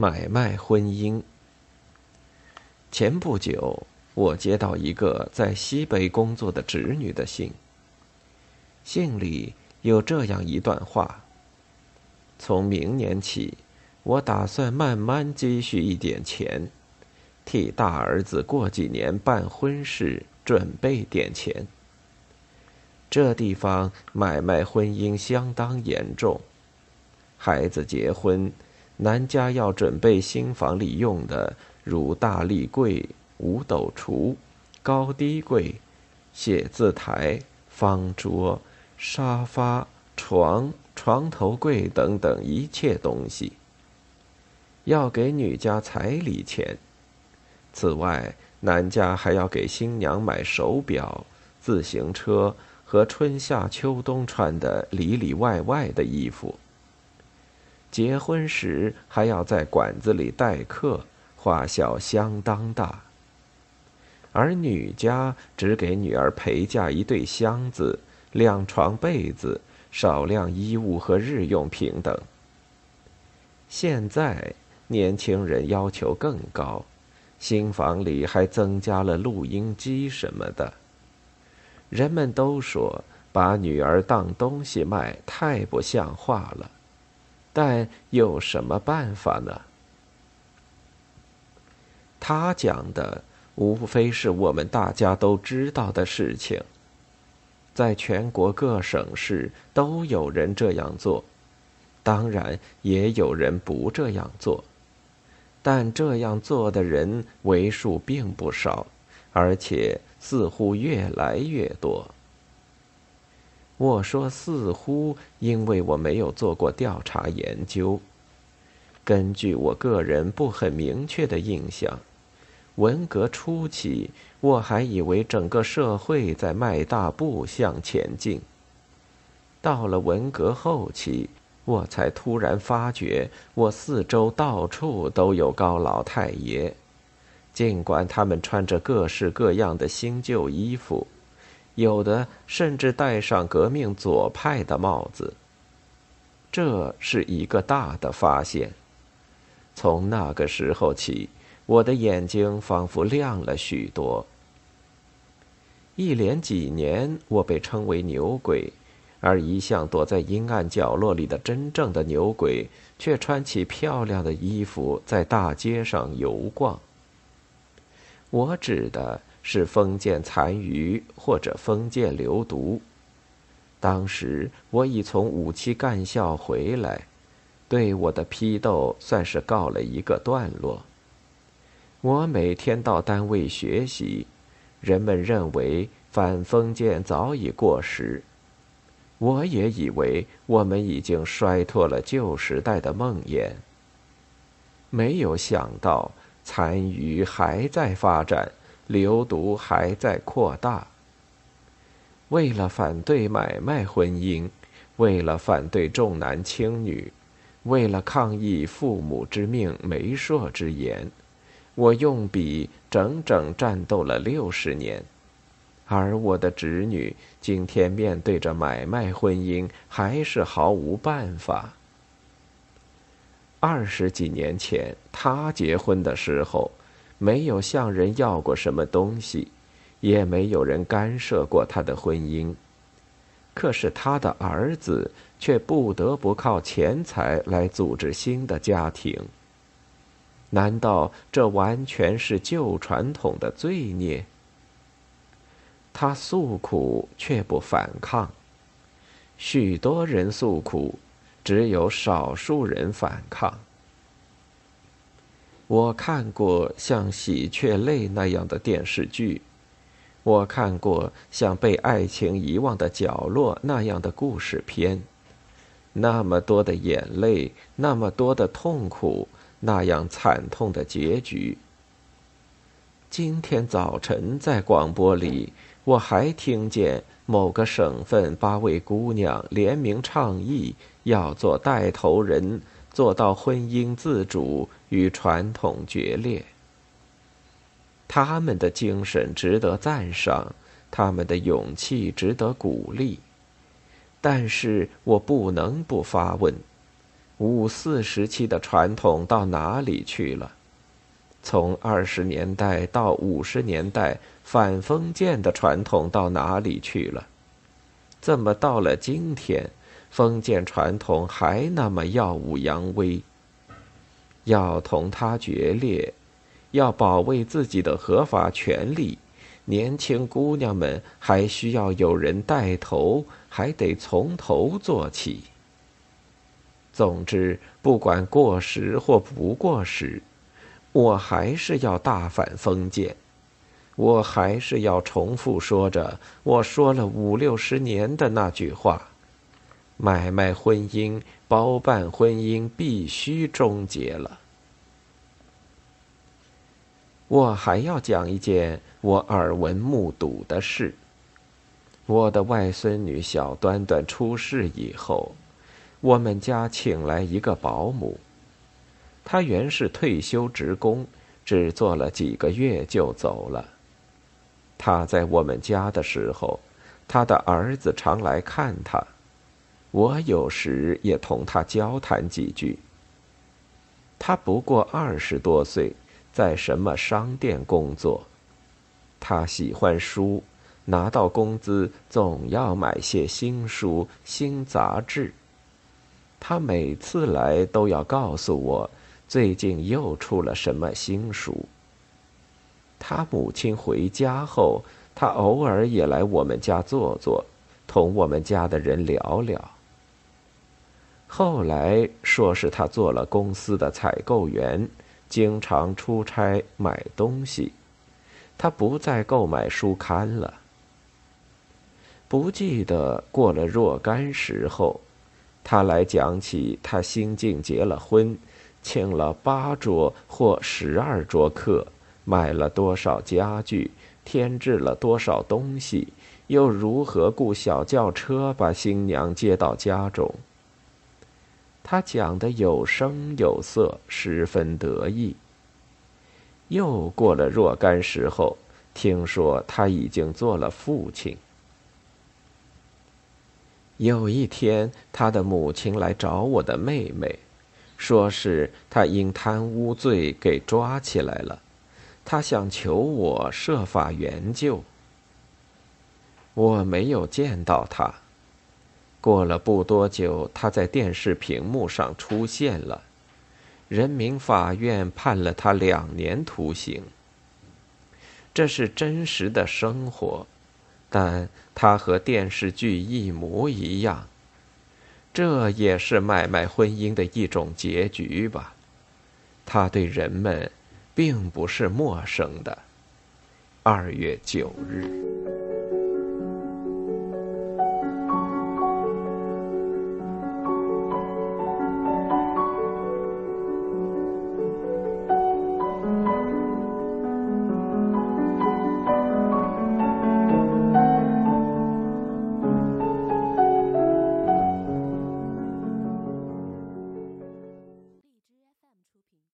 买卖婚姻。前不久，我接到一个在西北工作的侄女的信。信里有这样一段话：从明年起，我打算慢慢积蓄一点钱，替大儿子过几年办婚事准备点钱。这地方买卖婚姻相当严重，孩子结婚。男家要准备新房里用的，如大立柜、五斗橱、高低柜、写字台、方桌、沙发、床、床头柜等等一切东西。要给女家彩礼钱，此外，男家还要给新娘买手表、自行车和春夏秋冬穿的里里外外的衣服。结婚时还要在馆子里待客，花销相当大。而女家只给女儿陪嫁一对箱子、两床被子、少量衣物和日用品等。现在年轻人要求更高，新房里还增加了录音机什么的。人们都说把女儿当东西卖，太不像话了。但有什么办法呢？他讲的无非是我们大家都知道的事情，在全国各省市都有人这样做，当然也有人不这样做，但这样做的人为数并不少，而且似乎越来越多。我说似乎，因为我没有做过调查研究。根据我个人不很明确的印象，文革初期，我还以为整个社会在迈大步向前进。到了文革后期，我才突然发觉，我四周到处都有高老太爷，尽管他们穿着各式各样的新旧衣服。有的甚至戴上革命左派的帽子。这是一个大的发现。从那个时候起，我的眼睛仿佛亮了许多。一连几年，我被称为牛鬼，而一向躲在阴暗角落里的真正的牛鬼，却穿起漂亮的衣服，在大街上游逛。我指的。是封建残余或者封建流毒。当时我已从五七干校回来，对我的批斗算是告了一个段落。我每天到单位学习，人们认为反封建早已过时，我也以为我们已经衰脱了旧时代的梦魇。没有想到残余还在发展。流毒还在扩大。为了反对买卖婚姻，为了反对重男轻女，为了抗议父母之命、媒妁之言，我用笔整整战斗了六十年。而我的侄女今天面对着买卖婚姻，还是毫无办法。二十几年前，她结婚的时候。没有向人要过什么东西，也没有人干涉过他的婚姻。可是他的儿子却不得不靠钱财来组织新的家庭。难道这完全是旧传统的罪孽？他诉苦却不反抗，许多人诉苦，只有少数人反抗。我看过像《喜鹊泪》那样的电视剧，我看过像《被爱情遗忘的角落》那样的故事片，那么多的眼泪，那么多的痛苦，那样惨痛的结局。今天早晨在广播里，我还听见某个省份八位姑娘联名倡议，要做带头人。做到婚姻自主与传统决裂，他们的精神值得赞赏，他们的勇气值得鼓励。但是我不能不发问：五四时期的传统到哪里去了？从二十年代到五十年代反封建的传统到哪里去了？怎么到了今天，封建传统还那么耀武扬威？要同他决裂，要保卫自己的合法权利，年轻姑娘们还需要有人带头，还得从头做起。总之，不管过时或不过时，我还是要大反封建，我还是要重复说着我说了五六十年的那句话：买卖婚姻、包办婚姻必须终结了。我还要讲一件我耳闻目睹的事：我的外孙女小端端出事以后。我们家请来一个保姆，她原是退休职工，只做了几个月就走了。她在我们家的时候，她的儿子常来看她，我有时也同他交谈几句。他不过二十多岁，在什么商店工作。他喜欢书，拿到工资总要买些新书、新杂志。他每次来都要告诉我，最近又出了什么新书。他母亲回家后，他偶尔也来我们家坐坐，同我们家的人聊聊。后来说是他做了公司的采购员，经常出差买东西，他不再购买书刊了。不记得过了若干时候。他来讲起，他新近结了婚，请了八桌或十二桌客，买了多少家具，添置了多少东西，又如何雇小轿车把新娘接到家中。他讲的有声有色，十分得意。又过了若干时候，听说他已经做了父亲。有一天，他的母亲来找我的妹妹，说是他因贪污罪给抓起来了，他想求我设法援救。我没有见到他。过了不多久，他在电视屏幕上出现了，人民法院判了他两年徒刑。这是真实的生活。但他和电视剧一模一样，这也是买卖婚姻的一种结局吧？他对人们并不是陌生的。二月九日。